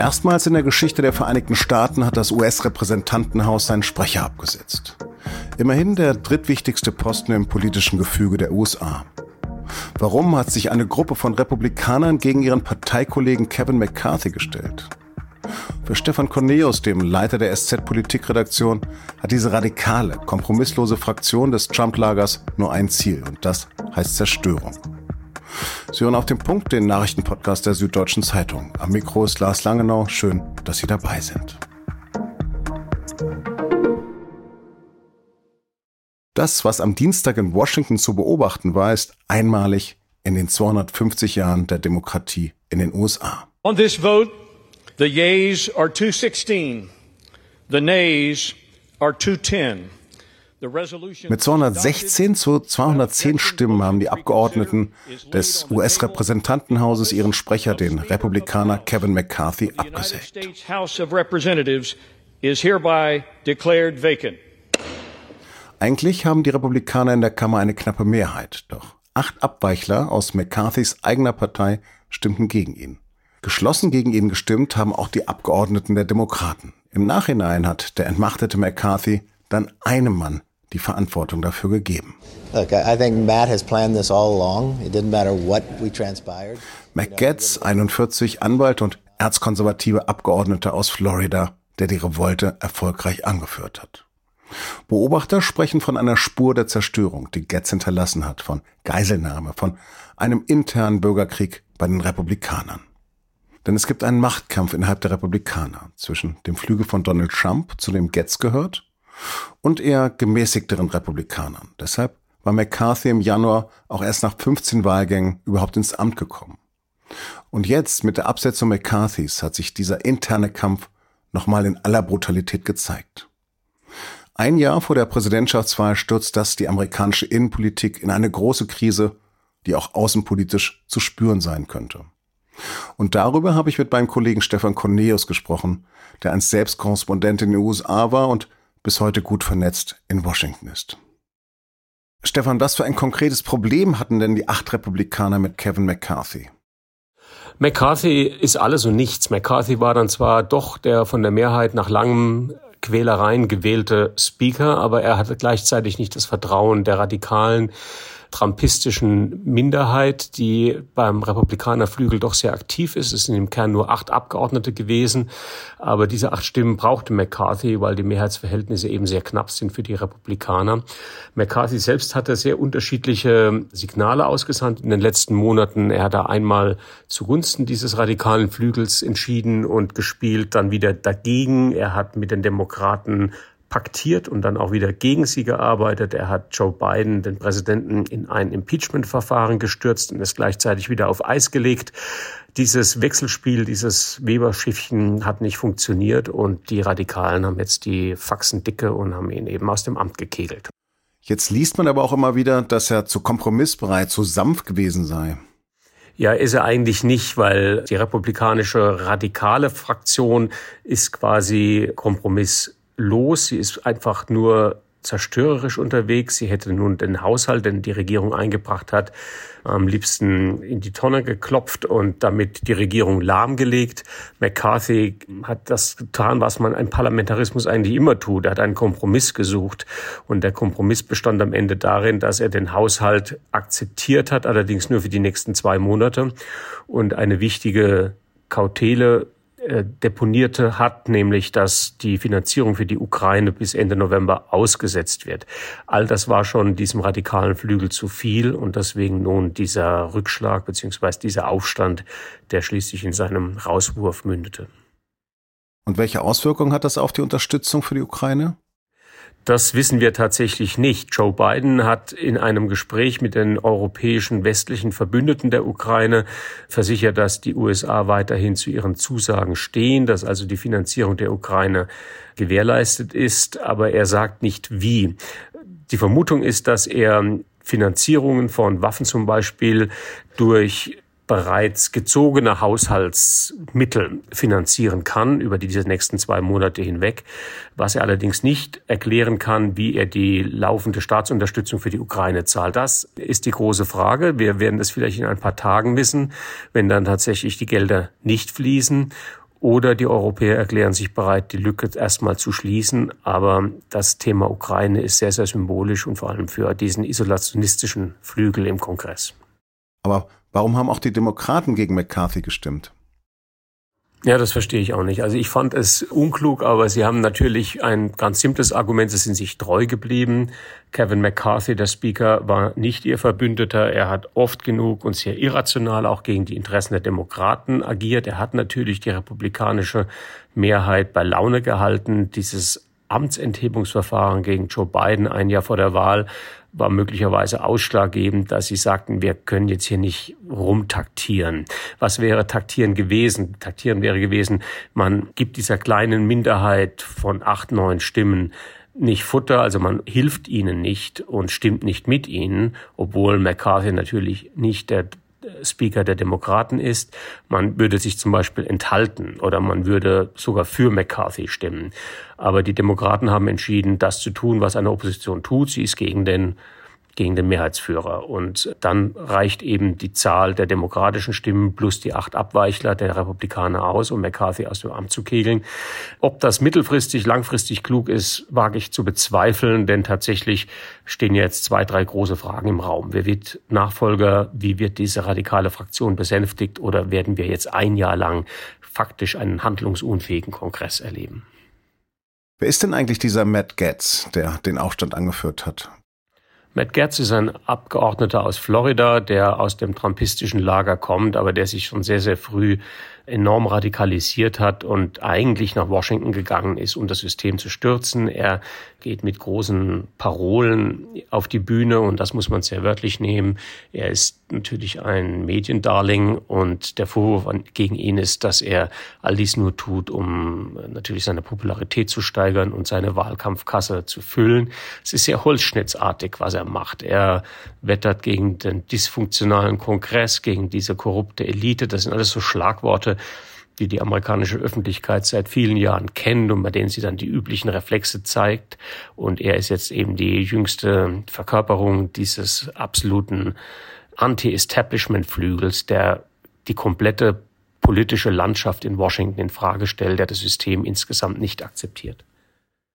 Erstmals in der Geschichte der Vereinigten Staaten hat das US-Repräsentantenhaus seinen Sprecher abgesetzt. Immerhin der drittwichtigste Posten im politischen Gefüge der USA. Warum hat sich eine Gruppe von Republikanern gegen ihren Parteikollegen Kevin McCarthy gestellt? Für Stefan Corneus, dem Leiter der SZ-Politikredaktion, hat diese radikale, kompromisslose Fraktion des Trump-Lagers nur ein Ziel und das heißt Zerstörung. Sie hören auf den Punkt den Nachrichtenpodcast der Süddeutschen Zeitung. Am Mikro ist Lars Langenau. Schön, dass Sie dabei sind. Das, was am Dienstag in Washington zu beobachten war, ist einmalig in den 250 Jahren der Demokratie in den USA. On this vote, the yeas are 216, the nays are 210. Mit 216 zu 210 Stimmen haben die Abgeordneten des US-Repräsentantenhauses ihren Sprecher, den Republikaner Kevin McCarthy, abgesägt. Eigentlich haben die Republikaner in der Kammer eine knappe Mehrheit, doch acht Abweichler aus McCarthys eigener Partei stimmten gegen ihn. Geschlossen gegen ihn gestimmt haben auch die Abgeordneten der Demokraten. Im Nachhinein hat der entmachtete McCarthy dann einem Mann die Verantwortung dafür gegeben. Look, I think Matt has planned this all along. It didn't matter what we transpired. Matt Getz, 41, Anwalt und erzkonservative Abgeordneter aus Florida, der die Revolte erfolgreich angeführt hat. Beobachter sprechen von einer Spur der Zerstörung, die Getz hinterlassen hat, von Geiselnahme, von einem internen Bürgerkrieg bei den Republikanern. Denn es gibt einen Machtkampf innerhalb der Republikaner zwischen dem Flügel von Donald Trump, zu dem Getz gehört, und eher gemäßigteren Republikanern. Deshalb war McCarthy im Januar auch erst nach 15 Wahlgängen überhaupt ins Amt gekommen. Und jetzt mit der Absetzung McCarthys hat sich dieser interne Kampf nochmal in aller Brutalität gezeigt. Ein Jahr vor der Präsidentschaftswahl stürzt das die amerikanische Innenpolitik in eine große Krise, die auch außenpolitisch zu spüren sein könnte. Und darüber habe ich mit meinem Kollegen Stefan Cornelius gesprochen, der einst selbst Korrespondent in den USA war und bis heute gut vernetzt in Washington ist. Stefan, was für ein konkretes Problem hatten denn die acht Republikaner mit Kevin McCarthy? McCarthy ist alles und nichts. McCarthy war dann zwar doch der von der Mehrheit nach langem Quälereien gewählte Speaker, aber er hatte gleichzeitig nicht das Vertrauen der Radikalen trumpistischen Minderheit, die beim Republikanerflügel doch sehr aktiv ist. Es sind im Kern nur acht Abgeordnete gewesen, aber diese acht Stimmen brauchte McCarthy, weil die Mehrheitsverhältnisse eben sehr knapp sind für die Republikaner. McCarthy selbst hatte sehr unterschiedliche Signale ausgesandt in den letzten Monaten. Er hat da einmal zugunsten dieses radikalen Flügels entschieden und gespielt, dann wieder dagegen. Er hat mit den Demokraten paktiert und dann auch wieder gegen sie gearbeitet. Er hat Joe Biden, den Präsidenten, in ein Impeachment-Verfahren gestürzt und es gleichzeitig wieder auf Eis gelegt. Dieses Wechselspiel, dieses Weberschiffchen hat nicht funktioniert und die Radikalen haben jetzt die Faxen dicke und haben ihn eben aus dem Amt gekegelt. Jetzt liest man aber auch immer wieder, dass er zu kompromissbereit, zu sanft gewesen sei. Ja, ist er eigentlich nicht, weil die republikanische radikale Fraktion ist quasi Kompromiss los. Sie ist einfach nur zerstörerisch unterwegs. Sie hätte nun den Haushalt, den die Regierung eingebracht hat, am liebsten in die Tonne geklopft und damit die Regierung lahmgelegt. McCarthy hat das getan, was man im Parlamentarismus eigentlich immer tut. Er hat einen Kompromiss gesucht und der Kompromiss bestand am Ende darin, dass er den Haushalt akzeptiert hat, allerdings nur für die nächsten zwei Monate und eine wichtige Kautele deponierte hat, nämlich dass die Finanzierung für die Ukraine bis Ende November ausgesetzt wird. All das war schon diesem radikalen Flügel zu viel und deswegen nun dieser Rückschlag beziehungsweise dieser Aufstand, der schließlich in seinem Rauswurf mündete. Und welche Auswirkungen hat das auf die Unterstützung für die Ukraine? Das wissen wir tatsächlich nicht. Joe Biden hat in einem Gespräch mit den europäischen westlichen Verbündeten der Ukraine versichert, dass die USA weiterhin zu ihren Zusagen stehen, dass also die Finanzierung der Ukraine gewährleistet ist, aber er sagt nicht wie. Die Vermutung ist, dass er Finanzierungen von Waffen zum Beispiel durch bereits gezogene Haushaltsmittel finanzieren kann über diese nächsten zwei Monate hinweg. Was er allerdings nicht erklären kann, wie er die laufende Staatsunterstützung für die Ukraine zahlt. Das ist die große Frage. Wir werden das vielleicht in ein paar Tagen wissen, wenn dann tatsächlich die Gelder nicht fließen Oder die Europäer erklären sich bereit, die Lücke erstmal zu schließen. Aber das Thema Ukraine ist sehr, sehr symbolisch und vor allem für diesen isolationistischen Flügel im Kongress. Aber warum haben auch die Demokraten gegen McCarthy gestimmt? Ja, das verstehe ich auch nicht. Also ich fand es unklug, aber sie haben natürlich ein ganz simples Argument. Sie sind sich treu geblieben. Kevin McCarthy, der Speaker, war nicht ihr Verbündeter. Er hat oft genug und sehr irrational auch gegen die Interessen der Demokraten agiert. Er hat natürlich die republikanische Mehrheit bei Laune gehalten. Dieses Amtsenthebungsverfahren gegen Joe Biden ein Jahr vor der Wahl war möglicherweise ausschlaggebend, dass sie sagten, wir können jetzt hier nicht rumtaktieren. Was wäre taktieren gewesen? Taktieren wäre gewesen, man gibt dieser kleinen Minderheit von acht, neun Stimmen nicht Futter, also man hilft ihnen nicht und stimmt nicht mit ihnen, obwohl McCarthy natürlich nicht der Speaker der Demokraten ist. Man würde sich zum Beispiel enthalten oder man würde sogar für McCarthy stimmen. Aber die Demokraten haben entschieden, das zu tun, was eine Opposition tut. Sie ist gegen den gegen den Mehrheitsführer. Und dann reicht eben die Zahl der demokratischen Stimmen plus die acht Abweichler der Republikaner aus, um McCarthy aus dem Amt zu kegeln. Ob das mittelfristig, langfristig klug ist, wage ich zu bezweifeln, denn tatsächlich stehen jetzt zwei, drei große Fragen im Raum. Wer wird Nachfolger? Wie wird diese radikale Fraktion besänftigt? Oder werden wir jetzt ein Jahr lang faktisch einen handlungsunfähigen Kongress erleben? Wer ist denn eigentlich dieser Matt Getz, der den Aufstand angeführt hat? Matt Gertz ist ein Abgeordneter aus Florida, der aus dem trumpistischen Lager kommt, aber der sich schon sehr, sehr früh enorm radikalisiert hat und eigentlich nach Washington gegangen ist, um das System zu stürzen. Er geht mit großen Parolen auf die Bühne und das muss man sehr wörtlich nehmen. Er ist natürlich ein Mediendarling und der Vorwurf gegen ihn ist, dass er all dies nur tut, um natürlich seine Popularität zu steigern und seine Wahlkampfkasse zu füllen. Es ist sehr holzschnittsartig, was er macht. Er wettert gegen den dysfunktionalen Kongress, gegen diese korrupte Elite. Das sind alles so Schlagworte, die die amerikanische Öffentlichkeit seit vielen Jahren kennt und bei denen sie dann die üblichen Reflexe zeigt. Und er ist jetzt eben die jüngste Verkörperung dieses absoluten Anti-Establishment-Flügels, der die komplette politische Landschaft in Washington in Frage stellt, der das System insgesamt nicht akzeptiert.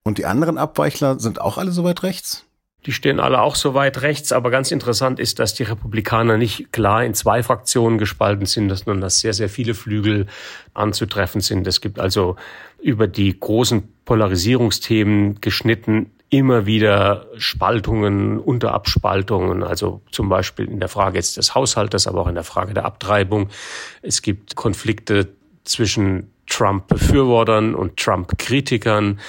Und die anderen Abweichler sind auch alle so weit rechts? Die stehen alle auch so weit rechts, aber ganz interessant ist, dass die Republikaner nicht klar in zwei Fraktionen gespalten sind, sondern dass sehr, sehr viele Flügel anzutreffen sind. Es gibt also über die großen Polarisierungsthemen geschnitten immer wieder Spaltungen, Unterabspaltungen, also zum Beispiel in der Frage jetzt des Haushaltes, aber auch in der Frage der Abtreibung. Es gibt Konflikte zwischen Trump-Befürwortern und Trump-Kritikern.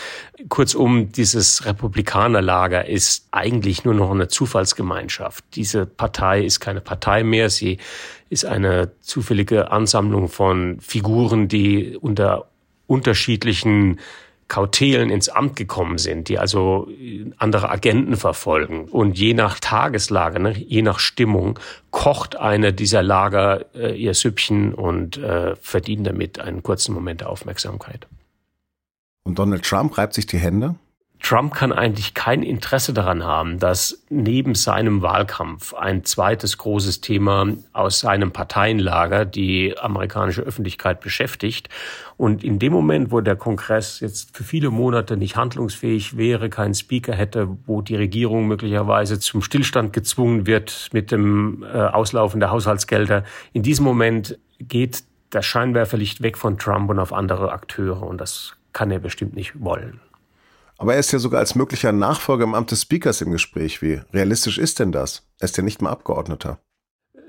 Kurzum, dieses Republikanerlager ist eigentlich nur noch eine Zufallsgemeinschaft. Diese Partei ist keine Partei mehr. Sie ist eine zufällige Ansammlung von Figuren, die unter unterschiedlichen Kautelen ins Amt gekommen sind, die also andere Agenten verfolgen. Und je nach Tageslage, ne, je nach Stimmung, kocht eine dieser Lager äh, ihr Süppchen und äh, verdient damit einen kurzen Moment der Aufmerksamkeit. Und Donald Trump reibt sich die Hände? Trump kann eigentlich kein Interesse daran haben, dass neben seinem Wahlkampf ein zweites großes Thema aus seinem Parteienlager die amerikanische Öffentlichkeit beschäftigt. Und in dem Moment, wo der Kongress jetzt für viele Monate nicht handlungsfähig wäre, keinen Speaker hätte, wo die Regierung möglicherweise zum Stillstand gezwungen wird mit dem äh, Auslaufen der Haushaltsgelder, in diesem Moment geht das Scheinwerferlicht weg von Trump und auf andere Akteure. Und das kann er bestimmt nicht wollen. Aber er ist ja sogar als möglicher Nachfolger im Amt des Speakers im Gespräch. Wie realistisch ist denn das? Er ist ja nicht mal Abgeordneter.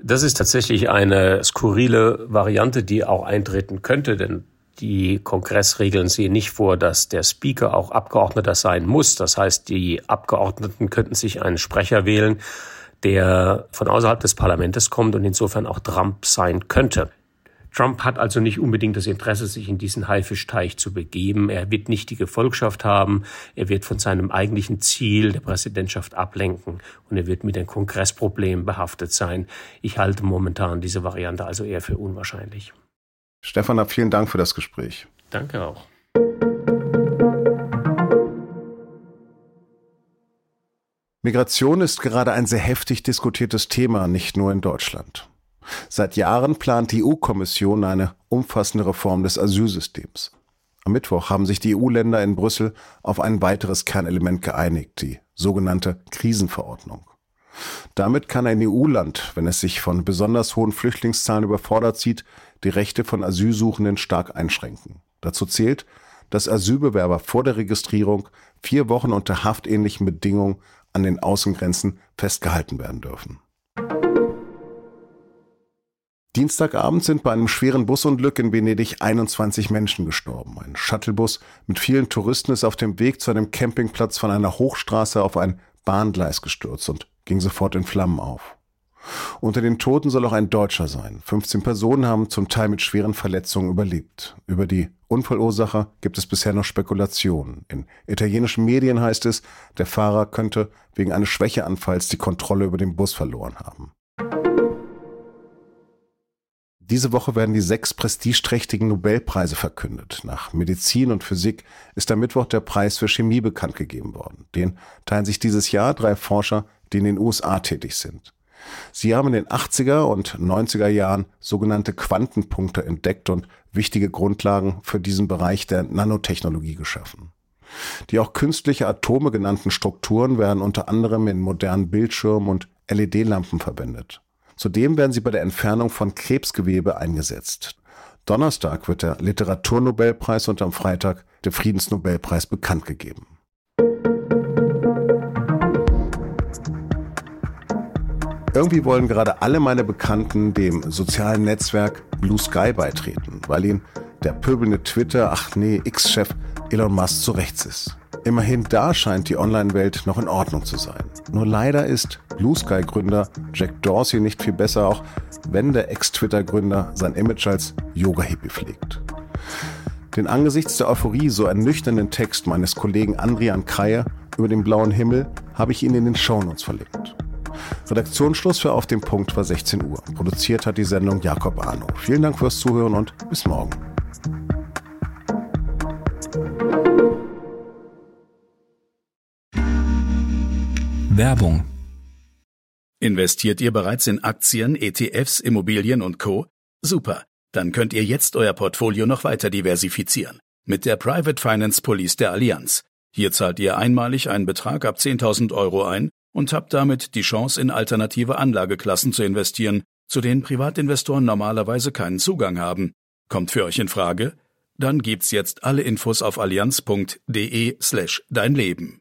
Das ist tatsächlich eine skurrile Variante, die auch eintreten könnte, denn die Kongressregeln sehen nicht vor, dass der Speaker auch Abgeordneter sein muss. Das heißt, die Abgeordneten könnten sich einen Sprecher wählen, der von außerhalb des Parlaments kommt und insofern auch Trump sein könnte. Trump hat also nicht unbedingt das Interesse, sich in diesen Haifischtteich zu begeben. Er wird nicht die Gefolgschaft haben. Er wird von seinem eigentlichen Ziel der Präsidentschaft ablenken und er wird mit den Kongressproblemen behaftet sein. Ich halte momentan diese Variante also eher für unwahrscheinlich. Stefan, vielen Dank für das Gespräch. Danke auch. Migration ist gerade ein sehr heftig diskutiertes Thema, nicht nur in Deutschland. Seit Jahren plant die EU-Kommission eine umfassende Reform des Asylsystems. Am Mittwoch haben sich die EU-Länder in Brüssel auf ein weiteres Kernelement geeinigt, die sogenannte Krisenverordnung. Damit kann ein EU-Land, wenn es sich von besonders hohen Flüchtlingszahlen überfordert sieht, die Rechte von Asylsuchenden stark einschränken. Dazu zählt, dass Asylbewerber vor der Registrierung vier Wochen unter haftähnlichen Bedingungen an den Außengrenzen festgehalten werden dürfen. Dienstagabend sind bei einem schweren Busunglück in Venedig 21 Menschen gestorben. Ein Shuttlebus mit vielen Touristen ist auf dem Weg zu einem Campingplatz von einer Hochstraße auf ein Bahngleis gestürzt und ging sofort in Flammen auf. Unter den Toten soll auch ein Deutscher sein. 15 Personen haben zum Teil mit schweren Verletzungen überlebt. Über die Unfallursache gibt es bisher noch Spekulationen. In italienischen Medien heißt es, der Fahrer könnte wegen eines Schwächeanfalls die Kontrolle über den Bus verloren haben. Diese Woche werden die sechs prestigeträchtigen Nobelpreise verkündet. Nach Medizin und Physik ist am Mittwoch der Preis für Chemie bekannt gegeben worden. Den teilen sich dieses Jahr drei Forscher, die in den USA tätig sind. Sie haben in den 80er und 90er Jahren sogenannte Quantenpunkte entdeckt und wichtige Grundlagen für diesen Bereich der Nanotechnologie geschaffen. Die auch künstliche Atome genannten Strukturen werden unter anderem in modernen Bildschirmen und LED-Lampen verwendet. Zudem werden sie bei der Entfernung von Krebsgewebe eingesetzt. Donnerstag wird der Literaturnobelpreis und am Freitag der Friedensnobelpreis bekannt gegeben. Irgendwie wollen gerade alle meine Bekannten dem sozialen Netzwerk Blue Sky beitreten, weil ihnen der pöbelnde Twitter, ach nee, X-Chef Elon Musk zu rechts ist. Immerhin da scheint die Online-Welt noch in Ordnung zu sein. Nur leider ist Blue Sky-Gründer Jack Dorsey nicht viel besser, auch wenn der Ex-Twitter-Gründer sein Image als Yoga-Hippie pflegt. Den angesichts der Euphorie so ernüchternden Text meines Kollegen Andrian Kreie über den blauen Himmel habe ich ihn in den Shownotes verlinkt. Redaktionsschluss für Auf dem Punkt war 16 Uhr. Produziert hat die Sendung Jakob Arno. Vielen Dank fürs Zuhören und bis morgen. Werbung. Investiert ihr bereits in Aktien, ETFs, Immobilien und Co? Super. Dann könnt ihr jetzt euer Portfolio noch weiter diversifizieren. Mit der Private Finance Police der Allianz. Hier zahlt ihr einmalig einen Betrag ab 10.000 Euro ein und habt damit die Chance, in alternative Anlageklassen zu investieren, zu denen Privatinvestoren normalerweise keinen Zugang haben. Kommt für euch in Frage? Dann gibt's jetzt alle Infos auf allianz.de slash dein Leben.